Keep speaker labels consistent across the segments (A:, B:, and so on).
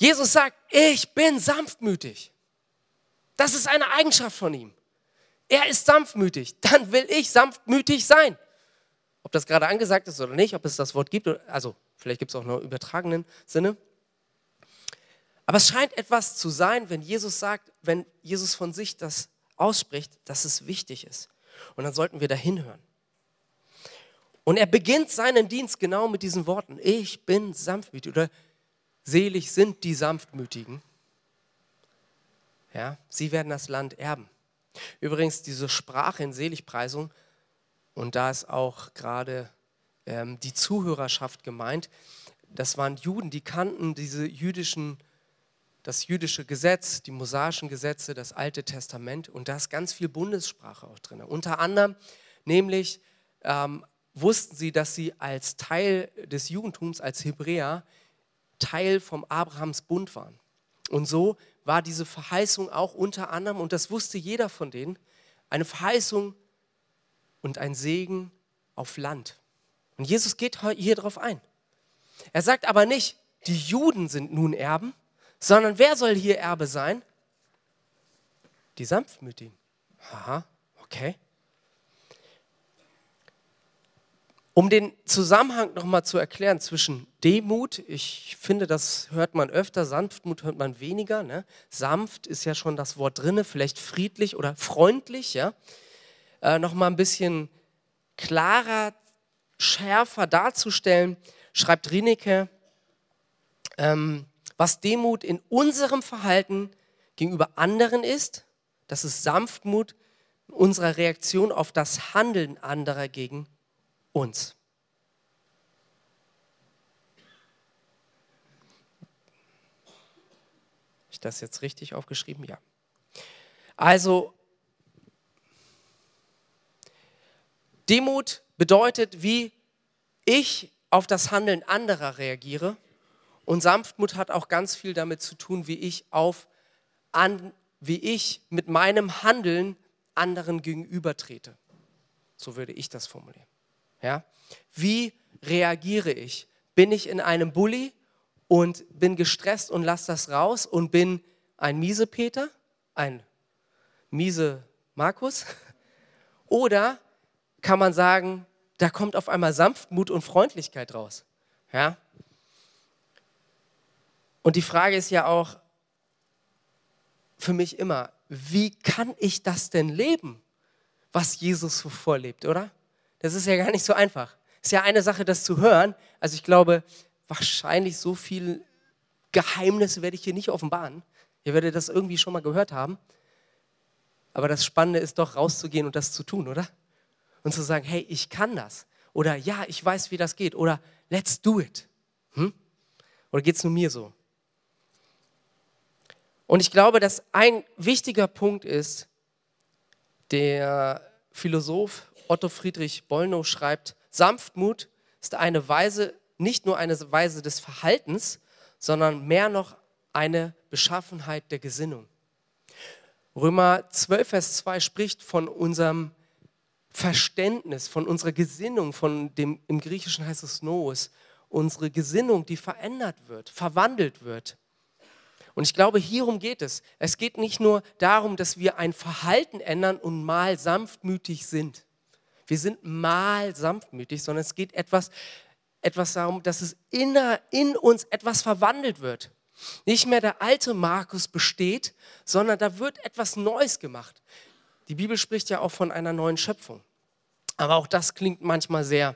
A: Jesus sagt, ich bin sanftmütig. Das ist eine Eigenschaft von ihm. Er ist sanftmütig. Dann will ich sanftmütig sein. Ob das gerade angesagt ist oder nicht, ob es das Wort gibt, also vielleicht gibt es auch noch übertragenen Sinne. Aber es scheint etwas zu sein, wenn Jesus sagt, wenn Jesus von sich das ausspricht, dass es wichtig ist. Und dann sollten wir da hinhören. Und er beginnt seinen Dienst genau mit diesen Worten. Ich bin sanftmütig oder selig sind die Sanftmütigen. Ja, sie werden das Land erben. Übrigens, diese Sprache in Seligpreisung, und da ist auch gerade ähm, die Zuhörerschaft gemeint, das waren Juden, die kannten diese jüdischen, das jüdische Gesetz, die mosaischen Gesetze, das Alte Testament und da ist ganz viel Bundessprache auch drin. Unter anderem nämlich ähm, wussten sie, dass sie als Teil des Judentums, als Hebräer, Teil vom Abrahams Bund waren. Und so war diese Verheißung auch unter anderem, und das wusste jeder von denen, eine Verheißung und ein Segen auf Land. Und Jesus geht hier drauf ein. Er sagt aber nicht, die Juden sind nun Erben, sondern wer soll hier Erbe sein? Die Sanftmütigen. Aha, okay. Um den Zusammenhang nochmal zu erklären zwischen Demut, ich finde, das hört man öfter, Sanftmut hört man weniger. Ne? Sanft ist ja schon das Wort drinne, vielleicht friedlich oder freundlich. Ja? Äh, nochmal ein bisschen klarer, schärfer darzustellen, schreibt Rineke, ähm, was Demut in unserem Verhalten gegenüber anderen ist, das ist Sanftmut in unserer Reaktion auf das Handeln anderer gegen uns. ich das jetzt richtig aufgeschrieben? Ja. Also, Demut bedeutet, wie ich auf das Handeln anderer reagiere. Und Sanftmut hat auch ganz viel damit zu tun, wie ich auf an, wie ich mit meinem Handeln anderen gegenübertrete. So würde ich das formulieren. Ja? Wie reagiere ich? Bin ich in einem Bulli und bin gestresst und lasse das raus und bin ein miese Peter, ein miese Markus? Oder kann man sagen, da kommt auf einmal Sanftmut und Freundlichkeit raus? Ja? Und die Frage ist ja auch für mich immer, wie kann ich das denn leben, was Jesus so vorlebt, oder? Das ist ja gar nicht so einfach. Ist ja eine Sache, das zu hören. Also ich glaube, wahrscheinlich so viel Geheimnisse werde ich hier nicht offenbaren. Ihr werdet das irgendwie schon mal gehört haben. Aber das Spannende ist doch, rauszugehen und das zu tun, oder? Und zu sagen, hey, ich kann das. Oder ja, ich weiß, wie das geht. Oder let's do it. Hm? Oder geht es nur mir so? Und ich glaube, dass ein wichtiger Punkt ist, der Philosoph Otto Friedrich Bollnow schreibt, Sanftmut ist eine Weise, nicht nur eine Weise des Verhaltens, sondern mehr noch eine Beschaffenheit der Gesinnung. Römer 12, Vers 2 spricht von unserem Verständnis, von unserer Gesinnung, von dem, im Griechischen heißt es Nous, unsere Gesinnung, die verändert wird, verwandelt wird. Und ich glaube, hierum geht es. Es geht nicht nur darum, dass wir ein Verhalten ändern und mal sanftmütig sind. Wir sind mal sanftmütig, sondern es geht etwas, etwas darum, dass es inner, in uns etwas verwandelt wird. Nicht mehr der alte Markus besteht, sondern da wird etwas Neues gemacht. Die Bibel spricht ja auch von einer neuen Schöpfung. Aber auch das klingt manchmal sehr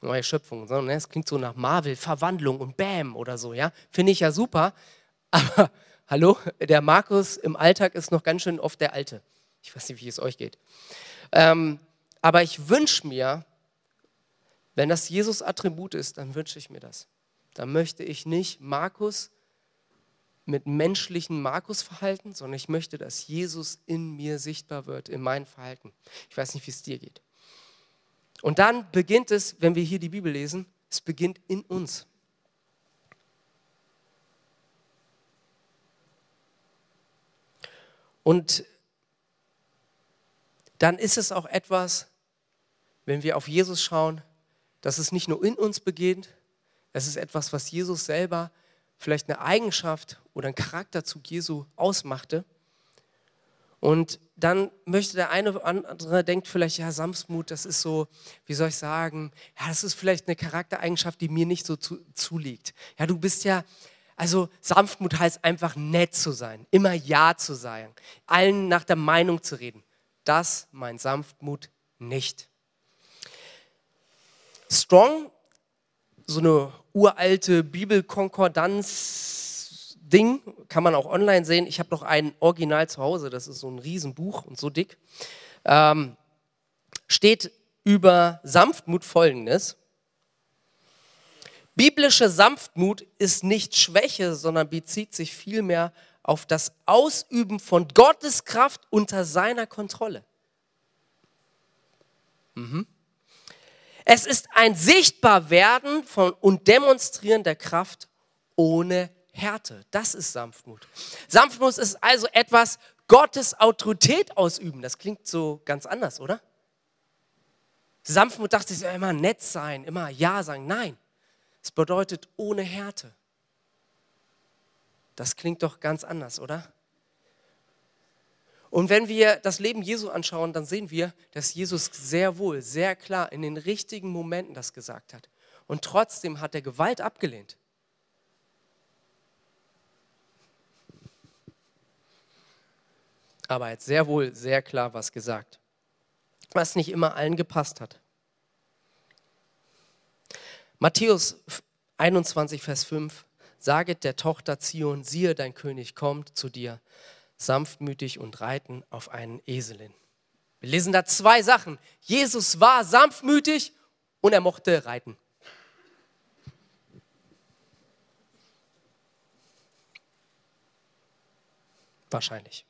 A: neue Schöpfung. Ne? Es klingt so nach Marvel, Verwandlung und Bam oder so. Ja, finde ich ja super. Aber hallo, der Markus im Alltag ist noch ganz schön oft der Alte. Ich weiß nicht, wie es euch geht. Ähm, aber ich wünsche mir, wenn das Jesus Attribut ist, dann wünsche ich mir das. Dann möchte ich nicht Markus mit menschlichen Markus verhalten, sondern ich möchte, dass Jesus in mir sichtbar wird, in meinem Verhalten. Ich weiß nicht, wie es dir geht. Und dann beginnt es, wenn wir hier die Bibel lesen, es beginnt in uns. Und dann ist es auch etwas, wenn wir auf Jesus schauen, dass es nicht nur in uns beginnt, es ist etwas, was Jesus selber vielleicht eine Eigenschaft oder ein Charakterzug Jesu ausmachte. Und dann möchte der eine oder andere denkt vielleicht, ja, Sanftmut, das ist so, wie soll ich sagen, ja, das ist vielleicht eine Charaktereigenschaft, die mir nicht so zu, zuliegt. Ja, du bist ja, also Sanftmut heißt einfach nett zu sein, immer Ja zu sein, allen nach der Meinung zu reden. Das meint Sanftmut nicht. Strong, so eine uralte Bibelkonkordanz-Ding, kann man auch online sehen. Ich habe noch ein Original zu Hause, das ist so ein Riesenbuch und so dick. Ähm, steht über Sanftmut folgendes. Biblische Sanftmut ist nicht Schwäche, sondern bezieht sich vielmehr auf das Ausüben von Gottes Kraft unter seiner Kontrolle. Mhm. Es ist ein Sichtbarwerden von und Demonstrieren der Kraft ohne Härte. Das ist Sanftmut. Sanftmut ist also etwas, Gottes Autorität ausüben. Das klingt so ganz anders, oder? Sanftmut dachte ich immer nett sein, immer Ja sagen. Nein, es bedeutet ohne Härte. Das klingt doch ganz anders, oder? Und wenn wir das Leben Jesu anschauen, dann sehen wir, dass Jesus sehr wohl, sehr klar in den richtigen Momenten das gesagt hat. Und trotzdem hat er Gewalt abgelehnt. Aber er hat sehr wohl, sehr klar was gesagt, was nicht immer allen gepasst hat. Matthäus 21, Vers 5, saget der Tochter Zion, siehe, dein König kommt zu dir, sanftmütig und reiten auf einen Eselin. Wir lesen da zwei Sachen. Jesus war sanftmütig und er mochte reiten. Wahrscheinlich.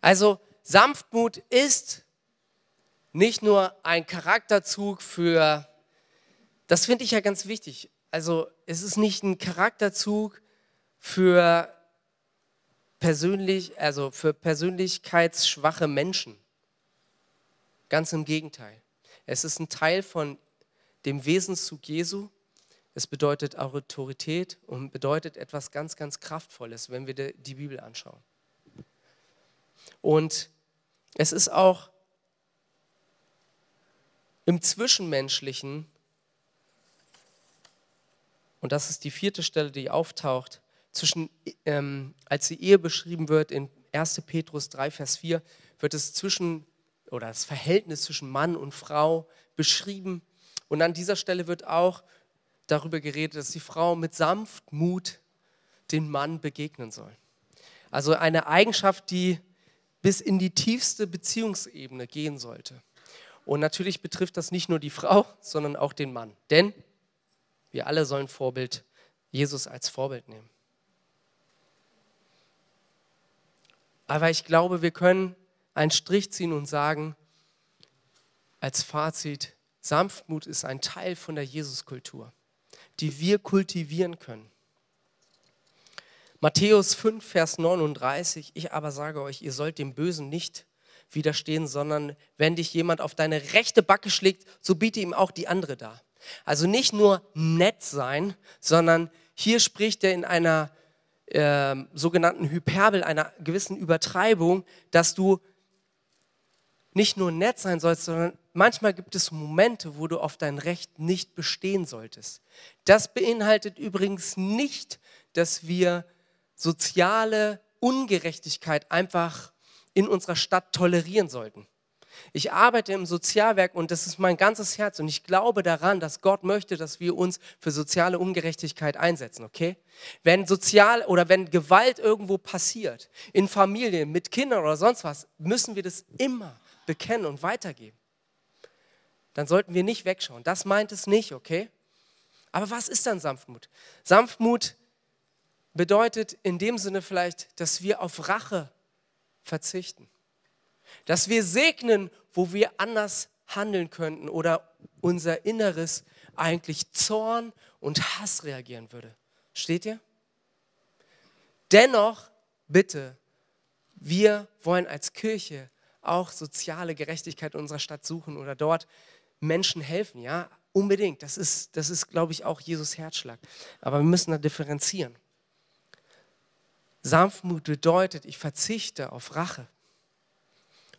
A: Also Sanftmut ist nicht nur ein Charakterzug für, das finde ich ja ganz wichtig, also es ist nicht ein Charakterzug für persönlich, also für persönlichkeitsschwache Menschen. Ganz im Gegenteil. Es ist ein Teil von dem Wesenszug Jesu. Es bedeutet Autorität und bedeutet etwas ganz, ganz Kraftvolles, wenn wir die Bibel anschauen. Und es ist auch im Zwischenmenschlichen, und das ist die vierte Stelle, die auftaucht, zwischen, ähm, als die Ehe beschrieben wird in 1. Petrus 3, Vers 4, wird es zwischen, oder das Verhältnis zwischen Mann und Frau beschrieben. Und an dieser Stelle wird auch darüber geredet, dass die Frau mit Sanftmut den Mann begegnen soll. Also eine Eigenschaft, die bis in die tiefste Beziehungsebene gehen sollte. Und natürlich betrifft das nicht nur die Frau, sondern auch den Mann. Denn wir alle sollen Vorbild, Jesus als Vorbild nehmen. Aber ich glaube, wir können einen Strich ziehen und sagen, als Fazit, Sanftmut ist ein Teil von der Jesuskultur, die wir kultivieren können. Matthäus 5, Vers 39, ich aber sage euch, ihr sollt dem Bösen nicht widerstehen, sondern wenn dich jemand auf deine rechte Backe schlägt, so biete ihm auch die andere dar. Also nicht nur nett sein, sondern hier spricht er in einer äh, sogenannten Hyperbel, einer gewissen Übertreibung, dass du nicht nur nett sein sollst, sondern manchmal gibt es Momente, wo du auf dein Recht nicht bestehen solltest. Das beinhaltet übrigens nicht, dass wir soziale Ungerechtigkeit einfach in unserer Stadt tolerieren sollten. Ich arbeite im Sozialwerk und das ist mein ganzes Herz und ich glaube daran, dass Gott möchte, dass wir uns für soziale Ungerechtigkeit einsetzen, okay? Wenn sozial oder wenn Gewalt irgendwo passiert, in Familien, mit Kindern oder sonst was, müssen wir das immer bekennen und weitergeben. Dann sollten wir nicht wegschauen. Das meint es nicht, okay? Aber was ist dann Sanftmut? Sanftmut bedeutet in dem Sinne vielleicht, dass wir auf Rache verzichten. Dass wir segnen, wo wir anders handeln könnten oder unser Inneres eigentlich Zorn und Hass reagieren würde. Steht ihr? Dennoch, bitte, wir wollen als Kirche auch soziale Gerechtigkeit in unserer Stadt suchen oder dort Menschen helfen, ja, unbedingt. Das ist, das ist glaube ich, auch Jesus Herzschlag. Aber wir müssen da differenzieren. Sanftmut bedeutet, ich verzichte auf Rache.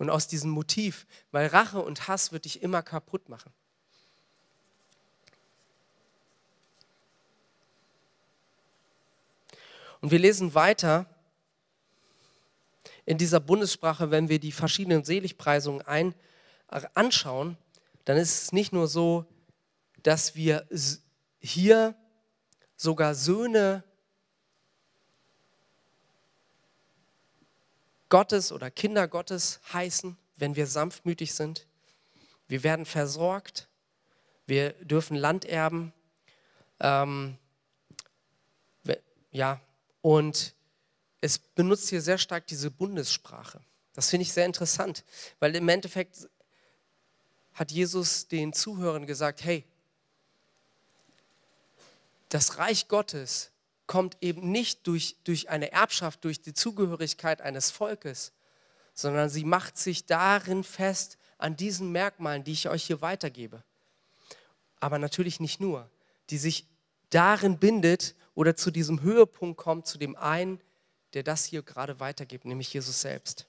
A: Und aus diesem Motiv, weil Rache und Hass wird dich immer kaputt machen. Und wir lesen weiter in dieser Bundessprache, wenn wir die verschiedenen Seligpreisungen ein, äh, anschauen, dann ist es nicht nur so, dass wir hier sogar Söhne Gottes oder Kinder Gottes heißen, wenn wir sanftmütig sind. Wir werden versorgt. Wir dürfen Land erben. Ähm, ja, und es benutzt hier sehr stark diese Bundessprache. Das finde ich sehr interessant, weil im Endeffekt hat Jesus den Zuhörern gesagt, hey, das Reich Gottes kommt eben nicht durch, durch eine Erbschaft, durch die Zugehörigkeit eines Volkes, sondern sie macht sich darin fest, an diesen Merkmalen, die ich euch hier weitergebe. Aber natürlich nicht nur, die sich darin bindet oder zu diesem Höhepunkt kommt, zu dem einen, der das hier gerade weitergibt, nämlich Jesus selbst.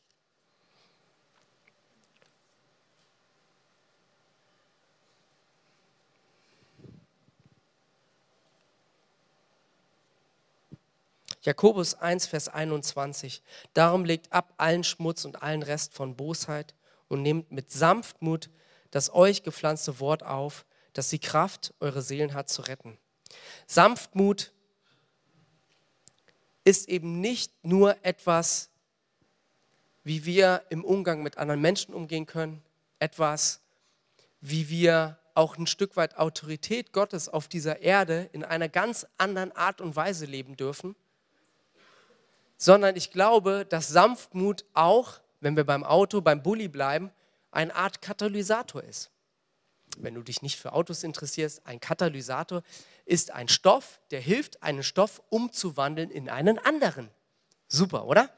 A: Jakobus 1, Vers 21. Darum legt ab allen Schmutz und allen Rest von Bosheit und nehmt mit Sanftmut das euch gepflanzte Wort auf, das die Kraft, eure Seelen hat zu retten. Sanftmut ist eben nicht nur etwas, wie wir im Umgang mit anderen Menschen umgehen können, etwas, wie wir auch ein Stück weit Autorität Gottes auf dieser Erde in einer ganz anderen Art und Weise leben dürfen, sondern ich glaube, dass Sanftmut auch, wenn wir beim Auto, beim Bulli bleiben, eine Art Katalysator ist. Wenn du dich nicht für Autos interessierst, ein Katalysator ist ein Stoff, der hilft, einen Stoff umzuwandeln in einen anderen. Super, oder?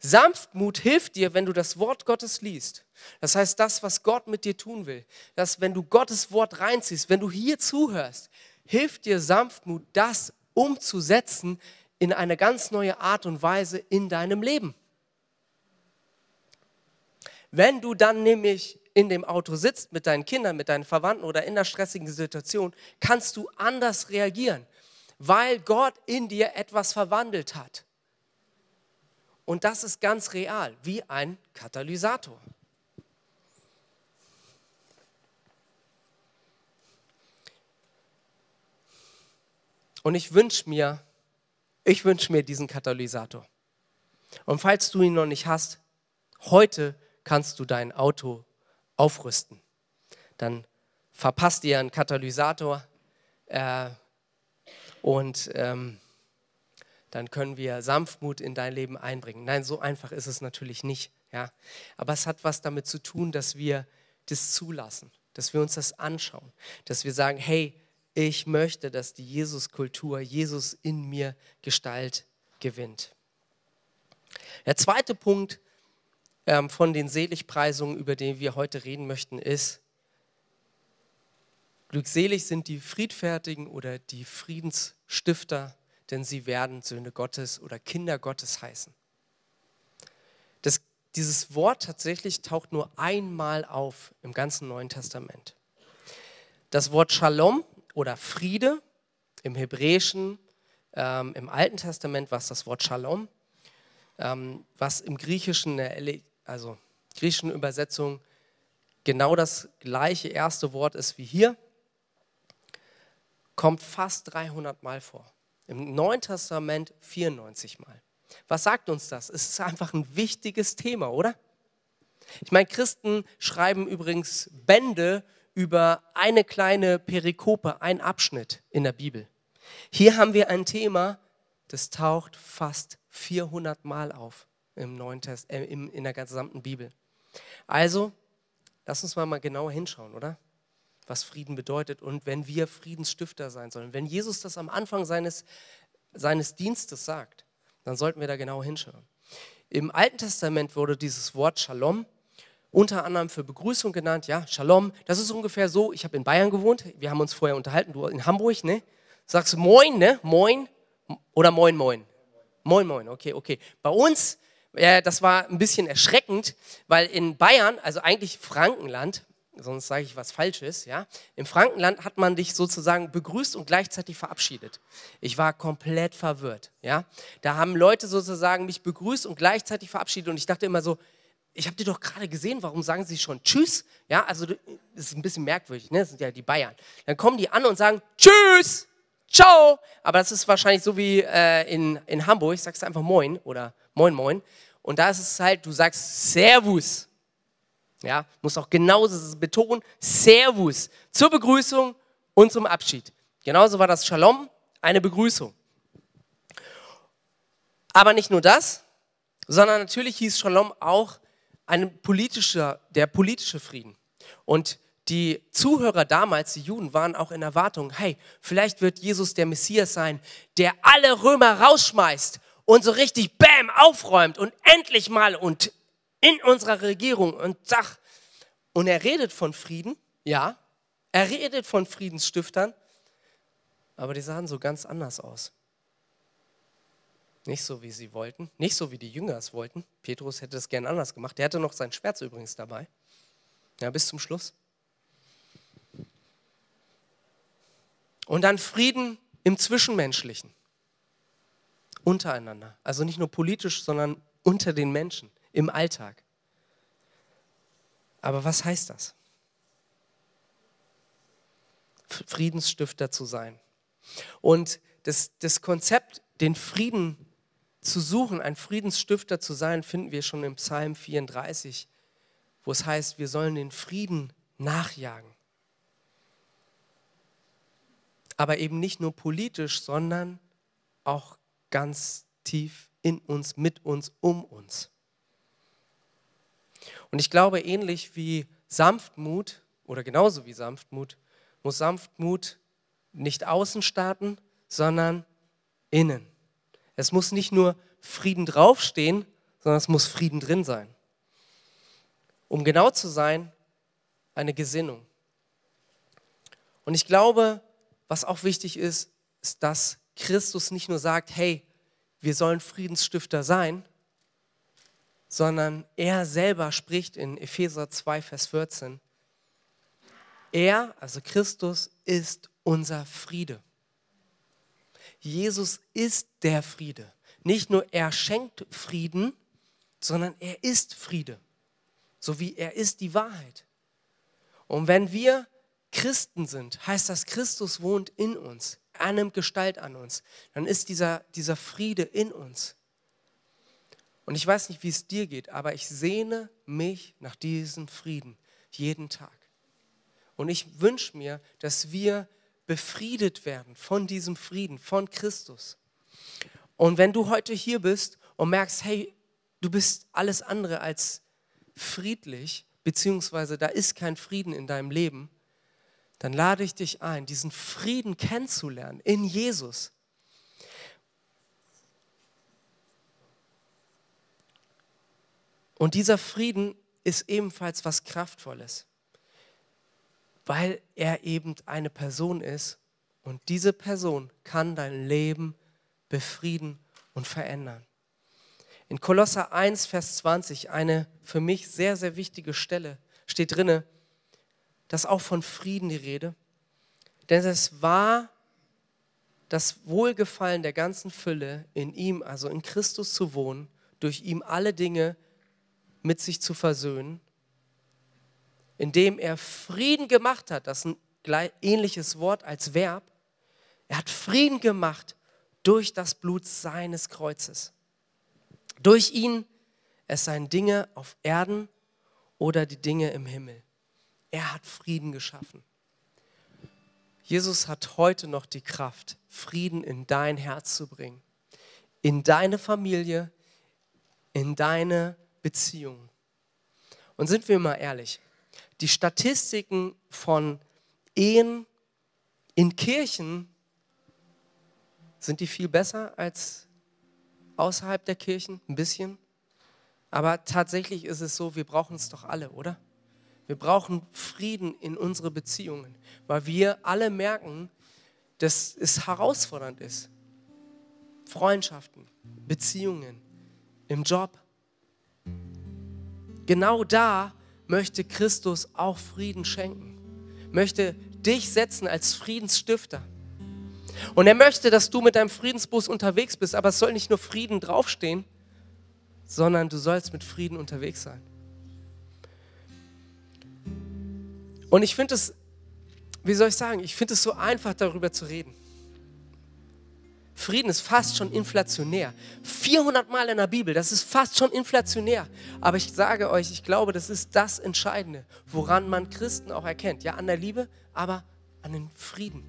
A: Sanftmut hilft dir, wenn du das Wort Gottes liest. Das heißt, das, was Gott mit dir tun will, dass wenn du Gottes Wort reinziehst, wenn du hier zuhörst, hilft dir Sanftmut, das umzusetzen in eine ganz neue Art und Weise in deinem Leben. Wenn du dann nämlich in dem Auto sitzt mit deinen Kindern, mit deinen Verwandten oder in einer stressigen Situation, kannst du anders reagieren, weil Gott in dir etwas verwandelt hat. Und das ist ganz real, wie ein Katalysator. Und ich wünsche mir, ich wünsche mir diesen Katalysator. Und falls du ihn noch nicht hast, heute kannst du dein Auto aufrüsten. Dann verpasst ihr einen Katalysator äh, und ähm, dann können wir Sanftmut in dein Leben einbringen. Nein, so einfach ist es natürlich nicht. Ja? Aber es hat was damit zu tun, dass wir das zulassen, dass wir uns das anschauen, dass wir sagen, hey, ich möchte, dass die Jesus-Kultur, Jesus in mir Gestalt gewinnt. Der zweite Punkt ähm, von den Seligpreisungen, über die wir heute reden möchten, ist, glückselig sind die Friedfertigen oder die Friedensstifter, denn sie werden Söhne Gottes oder Kinder Gottes heißen. Das, dieses Wort tatsächlich taucht nur einmal auf im ganzen Neuen Testament. Das Wort Shalom oder Friede. Im Hebräischen, ähm, im Alten Testament war es das Wort Shalom, ähm, was im Griechischen, also griechischen Übersetzung, genau das gleiche erste Wort ist wie hier, kommt fast 300 Mal vor. Im Neuen Testament 94 Mal. Was sagt uns das? Es ist einfach ein wichtiges Thema, oder? Ich meine, Christen schreiben übrigens Bände über eine kleine Perikope, ein Abschnitt in der Bibel. Hier haben wir ein Thema, das taucht fast 400 Mal auf im Neuen Test, äh, in, der gesamten Bibel. Also, lass uns mal, mal genauer hinschauen, oder? Was Frieden bedeutet und wenn wir Friedensstifter sein sollen. Wenn Jesus das am Anfang seines, seines Dienstes sagt, dann sollten wir da genau hinschauen. Im Alten Testament wurde dieses Wort Shalom unter anderem für Begrüßung genannt, ja, Shalom. Das ist ungefähr so, ich habe in Bayern gewohnt, wir haben uns vorher unterhalten, du in Hamburg, ne? Sagst du Moin, ne? Moin oder Moin, Moin? Moin, Moin, okay, okay. Bei uns, äh, das war ein bisschen erschreckend, weil in Bayern, also eigentlich Frankenland, sonst sage ich was Falsches, ja. Im Frankenland hat man dich sozusagen begrüßt und gleichzeitig verabschiedet. Ich war komplett verwirrt, ja. Da haben Leute sozusagen mich begrüßt und gleichzeitig verabschiedet und ich dachte immer so, ich habe dir doch gerade gesehen, warum sagen sie schon Tschüss? Ja, also das ist ein bisschen merkwürdig, ne? Das sind ja die Bayern. Dann kommen die an und sagen Tschüss, Ciao. Aber das ist wahrscheinlich so wie äh, in, in Hamburg, sagst du einfach Moin oder Moin Moin. Und da ist es halt, du sagst Servus. Ja, muss auch genauso betonen, Servus zur Begrüßung und zum Abschied. Genauso war das Shalom, eine Begrüßung. Aber nicht nur das, sondern natürlich hieß Shalom auch ein politischer, der politische Frieden. Und die Zuhörer damals, die Juden, waren auch in Erwartung, hey, vielleicht wird Jesus der Messias sein, der alle Römer rausschmeißt und so richtig Bäm aufräumt und endlich mal und in unserer Regierung und sag, und er redet von Frieden, ja, er redet von Friedensstiftern, aber die sahen so ganz anders aus. Nicht so, wie sie wollten, nicht so, wie die Jünger es wollten. Petrus hätte es gern anders gemacht. Der hatte noch sein Schwert übrigens dabei. Ja, bis zum Schluss. Und dann Frieden im Zwischenmenschlichen untereinander. Also nicht nur politisch, sondern unter den Menschen, im Alltag. Aber was heißt das? Friedensstifter zu sein. Und das, das Konzept, den Frieden zu suchen, ein Friedensstifter zu sein, finden wir schon im Psalm 34, wo es heißt, wir sollen den Frieden nachjagen. Aber eben nicht nur politisch, sondern auch ganz tief in uns, mit uns, um uns. Und ich glaube, ähnlich wie Sanftmut oder genauso wie Sanftmut, muss Sanftmut nicht außen starten, sondern innen. Es muss nicht nur Frieden draufstehen, sondern es muss Frieden drin sein. Um genau zu sein, eine Gesinnung. Und ich glaube, was auch wichtig ist, ist, dass Christus nicht nur sagt, hey, wir sollen Friedensstifter sein, sondern er selber spricht in Epheser 2, Vers 14. Er, also Christus, ist unser Friede. Jesus ist der Friede. Nicht nur er schenkt Frieden, sondern er ist Friede. So wie er ist die Wahrheit. Und wenn wir Christen sind, heißt das, Christus wohnt in uns. Er nimmt Gestalt an uns. Dann ist dieser, dieser Friede in uns. Und ich weiß nicht, wie es dir geht, aber ich sehne mich nach diesem Frieden jeden Tag. Und ich wünsche mir, dass wir befriedet werden von diesem Frieden, von Christus. Und wenn du heute hier bist und merkst, hey, du bist alles andere als friedlich, beziehungsweise da ist kein Frieden in deinem Leben, dann lade ich dich ein, diesen Frieden kennenzulernen in Jesus. Und dieser Frieden ist ebenfalls was Kraftvolles weil er eben eine Person ist und diese Person kann dein Leben befrieden und verändern. In Kolosser 1, Vers 20, eine für mich sehr, sehr wichtige Stelle, steht drinne, dass auch von Frieden die Rede. Denn es war das Wohlgefallen der ganzen Fülle, in ihm, also in Christus zu wohnen, durch ihm alle Dinge mit sich zu versöhnen indem er Frieden gemacht hat, das ist ein ähnliches Wort als Verb, er hat Frieden gemacht durch das Blut seines Kreuzes. Durch ihn, es seien Dinge auf Erden oder die Dinge im Himmel. Er hat Frieden geschaffen. Jesus hat heute noch die Kraft, Frieden in dein Herz zu bringen, in deine Familie, in deine Beziehung. Und sind wir mal ehrlich, die Statistiken von Ehen in Kirchen, sind die viel besser als außerhalb der Kirchen? Ein bisschen. Aber tatsächlich ist es so, wir brauchen es doch alle, oder? Wir brauchen Frieden in unsere Beziehungen, weil wir alle merken, dass es herausfordernd ist. Freundschaften, Beziehungen, im Job. Genau da möchte Christus auch Frieden schenken, möchte dich setzen als Friedensstifter. Und er möchte, dass du mit deinem Friedensbus unterwegs bist, aber es soll nicht nur Frieden draufstehen, sondern du sollst mit Frieden unterwegs sein. Und ich finde es, wie soll ich sagen, ich finde es so einfach darüber zu reden. Frieden ist fast schon inflationär. 400 Mal in der Bibel, das ist fast schon inflationär. Aber ich sage euch, ich glaube, das ist das Entscheidende, woran man Christen auch erkennt. Ja, an der Liebe, aber an den Frieden.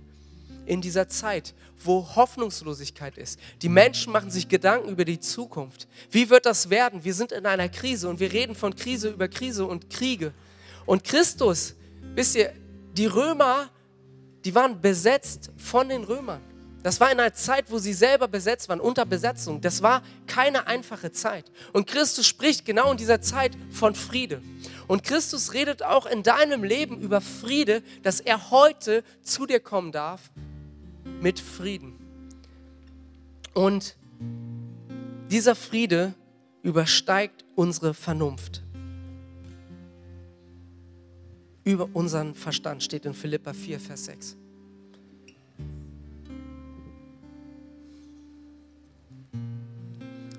A: In dieser Zeit, wo Hoffnungslosigkeit ist. Die Menschen machen sich Gedanken über die Zukunft. Wie wird das werden? Wir sind in einer Krise und wir reden von Krise über Krise und Kriege. Und Christus, wisst ihr, die Römer, die waren besetzt von den Römern. Das war in einer Zeit, wo sie selber besetzt waren, unter Besetzung. Das war keine einfache Zeit. Und Christus spricht genau in dieser Zeit von Friede. Und Christus redet auch in deinem Leben über Friede, dass er heute zu dir kommen darf mit Frieden. Und dieser Friede übersteigt unsere Vernunft. Über unseren Verstand steht in Philippa 4, Vers 6.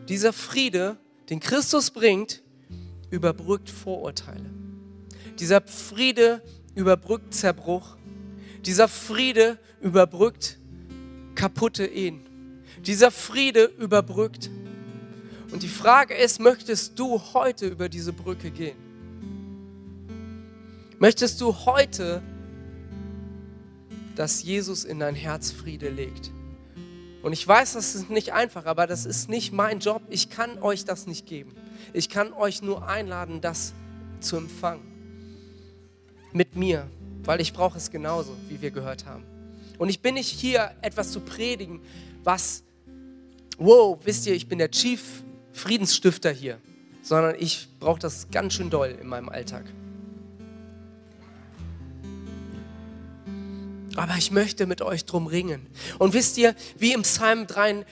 A: Dieser Friede, den Christus bringt, überbrückt Vorurteile. Dieser Friede überbrückt Zerbruch. Dieser Friede überbrückt kaputte Ehen. Dieser Friede überbrückt. Und die Frage ist, möchtest du heute über diese Brücke gehen? Möchtest du heute, dass Jesus in dein Herz Friede legt? Und ich weiß, das ist nicht einfach, aber das ist nicht mein Job. Ich kann euch das nicht geben. Ich kann euch nur einladen, das zu empfangen. Mit mir, weil ich brauche es genauso, wie wir gehört haben. Und ich bin nicht hier, etwas zu predigen, was, wow, wisst ihr, ich bin der Chief Friedensstifter hier, sondern ich brauche das ganz schön doll in meinem Alltag. Aber ich möchte mit euch drum ringen. Und wisst ihr, wie im Psalm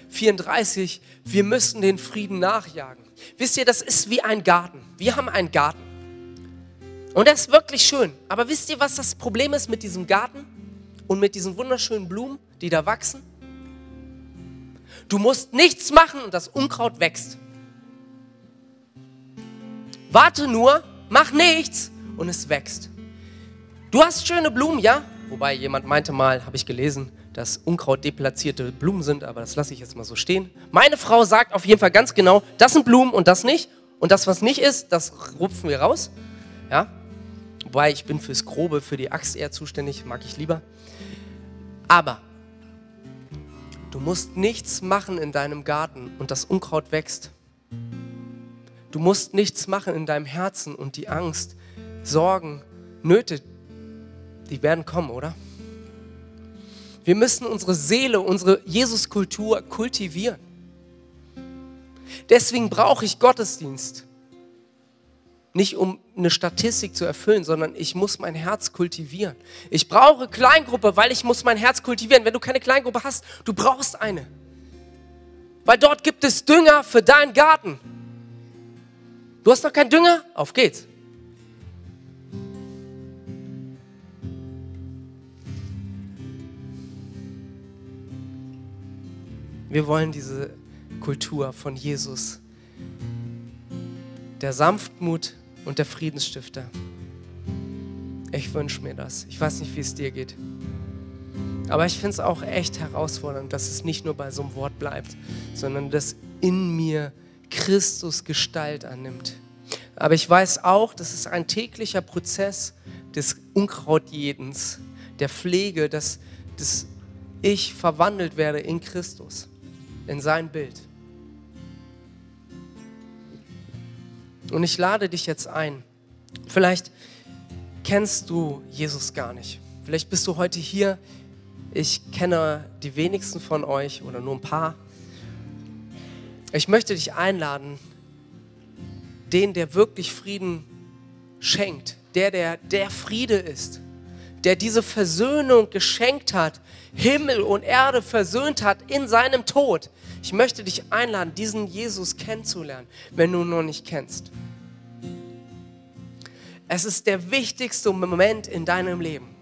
A: 34, wir müssen den Frieden nachjagen. Wisst ihr, das ist wie ein Garten. Wir haben einen Garten. Und der ist wirklich schön. Aber wisst ihr, was das Problem ist mit diesem Garten und mit diesen wunderschönen Blumen, die da wachsen? Du musst nichts machen und das Unkraut wächst. Warte nur, mach nichts und es wächst. Du hast schöne Blumen, ja? Wobei jemand meinte mal, habe ich gelesen, dass Unkraut deplatzierte Blumen sind, aber das lasse ich jetzt mal so stehen. Meine Frau sagt auf jeden Fall ganz genau, das sind Blumen und das nicht. Und das, was nicht ist, das rupfen wir raus. Ja? Wobei ich bin fürs Grobe, für die Axt eher zuständig, mag ich lieber. Aber du musst nichts machen in deinem Garten und das Unkraut wächst. Du musst nichts machen in deinem Herzen und die Angst, Sorgen, Nöte, die werden kommen, oder? Wir müssen unsere Seele, unsere Jesuskultur kultivieren. Deswegen brauche ich Gottesdienst. Nicht um eine Statistik zu erfüllen, sondern ich muss mein Herz kultivieren. Ich brauche Kleingruppe, weil ich muss mein Herz kultivieren. Wenn du keine Kleingruppe hast, du brauchst eine. Weil dort gibt es Dünger für deinen Garten. Du hast noch keinen Dünger? Auf geht's. Wir wollen diese Kultur von Jesus, der Sanftmut und der Friedensstifter. Ich wünsche mir das. Ich weiß nicht, wie es dir geht. Aber ich finde es auch echt herausfordernd, dass es nicht nur bei so einem Wort bleibt, sondern dass in mir Christus Gestalt annimmt. Aber ich weiß auch, das ist ein täglicher Prozess des Unkrautjedens, der Pflege, dass, dass ich verwandelt werde in Christus in sein Bild. Und ich lade dich jetzt ein. Vielleicht kennst du Jesus gar nicht. Vielleicht bist du heute hier. Ich kenne die wenigsten von euch oder nur ein paar. Ich möchte dich einladen, den, der wirklich Frieden schenkt, der, der der Friede ist, der diese Versöhnung geschenkt hat, Himmel und Erde versöhnt hat in seinem Tod. Ich möchte dich einladen, diesen Jesus kennenzulernen, wenn du ihn noch nicht kennst. Es ist der wichtigste Moment in deinem Leben.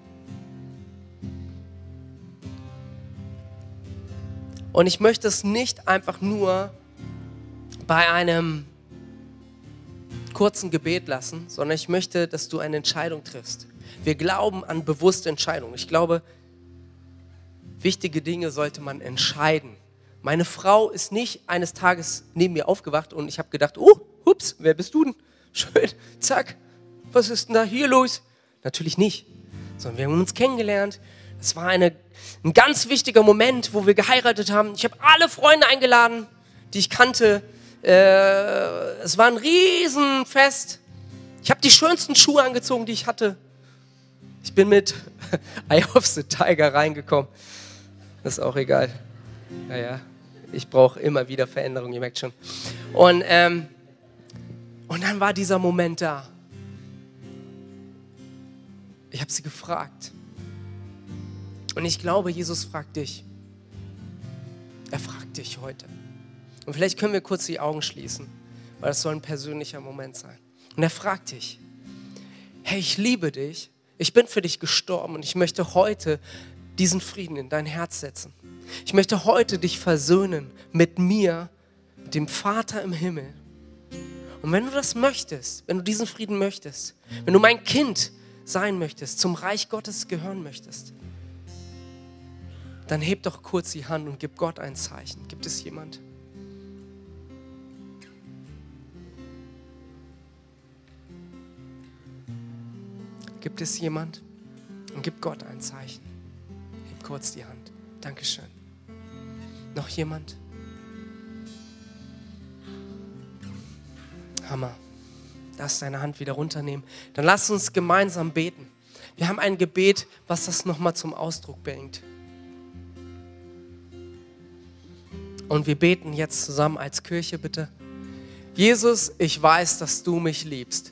A: Und ich möchte es nicht einfach nur bei einem kurzen Gebet lassen, sondern ich möchte, dass du eine Entscheidung triffst. Wir glauben an bewusste Entscheidungen. Ich glaube, wichtige Dinge sollte man entscheiden. Meine Frau ist nicht eines Tages neben mir aufgewacht und ich habe gedacht, oh, hups, wer bist du denn? Schön, zack, was ist denn da hier los? Natürlich nicht, sondern wir haben uns kennengelernt. Es war eine, ein ganz wichtiger Moment, wo wir geheiratet haben. Ich habe alle Freunde eingeladen, die ich kannte. Äh, es war ein Riesenfest. Ich habe die schönsten Schuhe angezogen, die ich hatte. Ich bin mit Eye of the Tiger reingekommen. Das ist auch egal. Naja, ich brauche immer wieder Veränderung, ihr merkt schon. Und, ähm, und dann war dieser Moment da. Ich habe sie gefragt. Und ich glaube, Jesus fragt dich. Er fragt dich heute. Und vielleicht können wir kurz die Augen schließen, weil das soll ein persönlicher Moment sein. Und er fragt dich, hey, ich liebe dich, ich bin für dich gestorben und ich möchte heute diesen Frieden in dein Herz setzen. Ich möchte heute dich versöhnen mit mir, mit dem Vater im Himmel. Und wenn du das möchtest, wenn du diesen Frieden möchtest, wenn du mein Kind sein möchtest, zum Reich Gottes gehören möchtest, dann heb doch kurz die Hand und gib Gott ein Zeichen. Gibt es jemand? Gibt es jemand? Und gib Gott ein Zeichen. Heb kurz die Hand. Dankeschön. Noch jemand? Hammer. Lass deine Hand wieder runternehmen. Dann lass uns gemeinsam beten. Wir haben ein Gebet, was das nochmal zum Ausdruck bringt. Und wir beten jetzt zusammen als Kirche, bitte. Jesus, ich weiß, dass du mich liebst.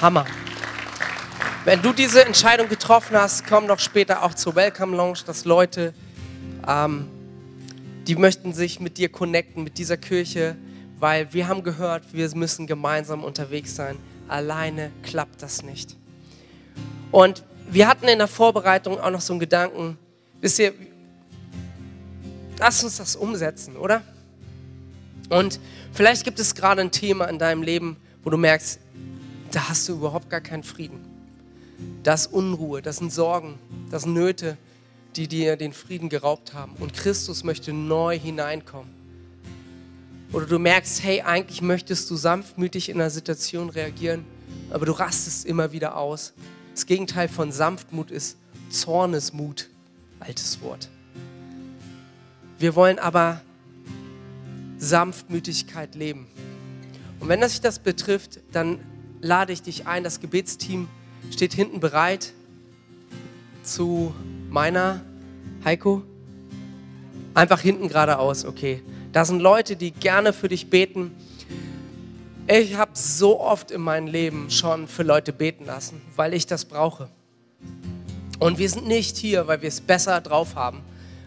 A: Hammer. Wenn du diese Entscheidung getroffen hast, komm doch später auch zur Welcome Lounge, dass Leute, ähm, die möchten sich mit dir connecten, mit dieser Kirche, weil wir haben gehört, wir müssen gemeinsam unterwegs sein. Alleine klappt das nicht. Und wir hatten in der Vorbereitung auch noch so einen Gedanken, wisst ihr, lass uns das umsetzen, oder? Und vielleicht gibt es gerade ein Thema in deinem Leben, wo du merkst, da hast du überhaupt gar keinen Frieden. Das ist Unruhe, das sind Sorgen, das sind Nöte, die dir den Frieden geraubt haben. Und Christus möchte neu hineinkommen. Oder du merkst, hey, eigentlich möchtest du sanftmütig in einer Situation reagieren, aber du rastest immer wieder aus. Das Gegenteil von Sanftmut ist Zornesmut, altes Wort. Wir wollen aber Sanftmütigkeit leben. Und wenn das sich das betrifft, dann lade ich dich ein. Das Gebetsteam steht hinten bereit zu meiner Heiko. Einfach hinten geradeaus, okay. Da sind Leute, die gerne für dich beten. Ich habe so oft in meinem Leben schon für Leute beten lassen, weil ich das brauche. Und wir sind nicht hier, weil wir es besser drauf haben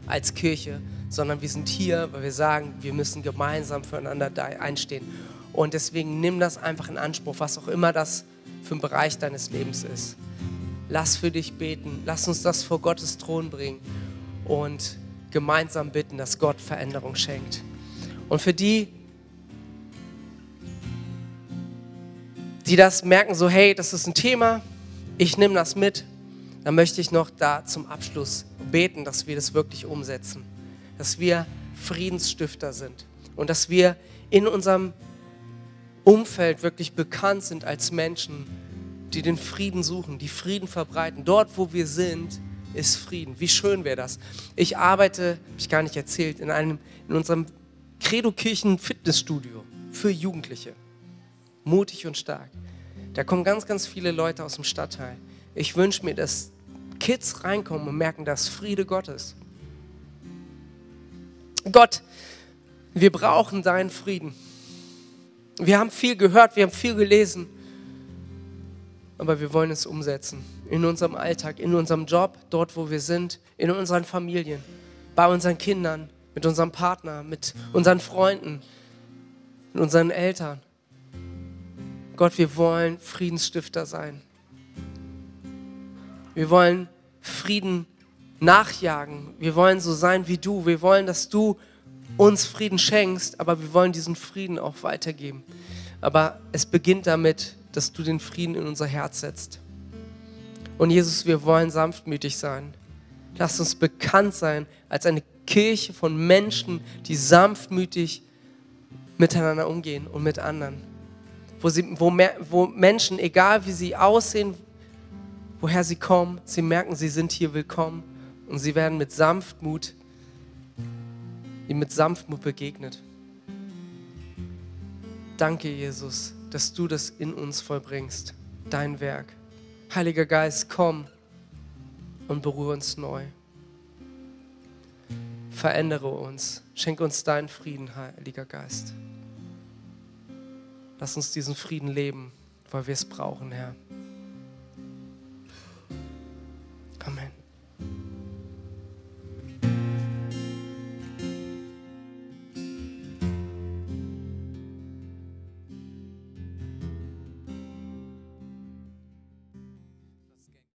A: als Kirche, sondern wir sind hier, weil wir sagen, wir müssen gemeinsam füreinander einstehen. Und deswegen nimm das einfach in Anspruch, was auch immer das für ein Bereich deines Lebens ist. Lass für dich beten, lass uns das vor Gottes Thron bringen und gemeinsam bitten, dass Gott Veränderung schenkt. Und für die, die das merken, so hey, das ist ein Thema, ich nehme das mit, dann möchte ich noch da zum Abschluss beten, dass wir das wirklich umsetzen, dass wir Friedensstifter sind und dass wir in unserem Umfeld wirklich bekannt sind als Menschen, die den Frieden suchen, die Frieden verbreiten. Dort, wo wir sind, ist Frieden. Wie schön wäre das? Ich arbeite, habe ich gar nicht erzählt, in, einem, in unserem Credo-Kirchen Fitnessstudio für Jugendliche. Mutig und stark. Da kommen ganz, ganz viele Leute aus dem Stadtteil. Ich wünsche mir, dass Kids reinkommen und merken, dass Friede Gottes. Gott, wir brauchen deinen Frieden. Wir haben viel gehört, wir haben viel gelesen, aber wir wollen es umsetzen. In unserem Alltag, in unserem Job, dort, wo wir sind, in unseren Familien, bei unseren Kindern, mit unserem Partner, mit unseren Freunden, mit unseren Eltern. Gott, wir wollen Friedensstifter sein. Wir wollen Frieden nachjagen. Wir wollen so sein wie du. Wir wollen, dass du uns Frieden schenkst, aber wir wollen diesen Frieden auch weitergeben. Aber es beginnt damit, dass du den Frieden in unser Herz setzt. Und Jesus, wir wollen sanftmütig sein. Lass uns bekannt sein als eine Kirche von Menschen, die sanftmütig miteinander umgehen und mit anderen. Wo, sie, wo, wo Menschen, egal wie sie aussehen, woher sie kommen, sie merken, sie sind hier willkommen und sie werden mit Sanftmut, ihm mit Sanftmut begegnet. Danke, Jesus, dass du das in uns vollbringst, dein Werk. Heiliger Geist, komm und berühre uns neu. Verändere uns, schenk uns deinen Frieden, Heiliger Geist. Lass uns diesen Frieden leben, weil wir es brauchen, Herr. Amen.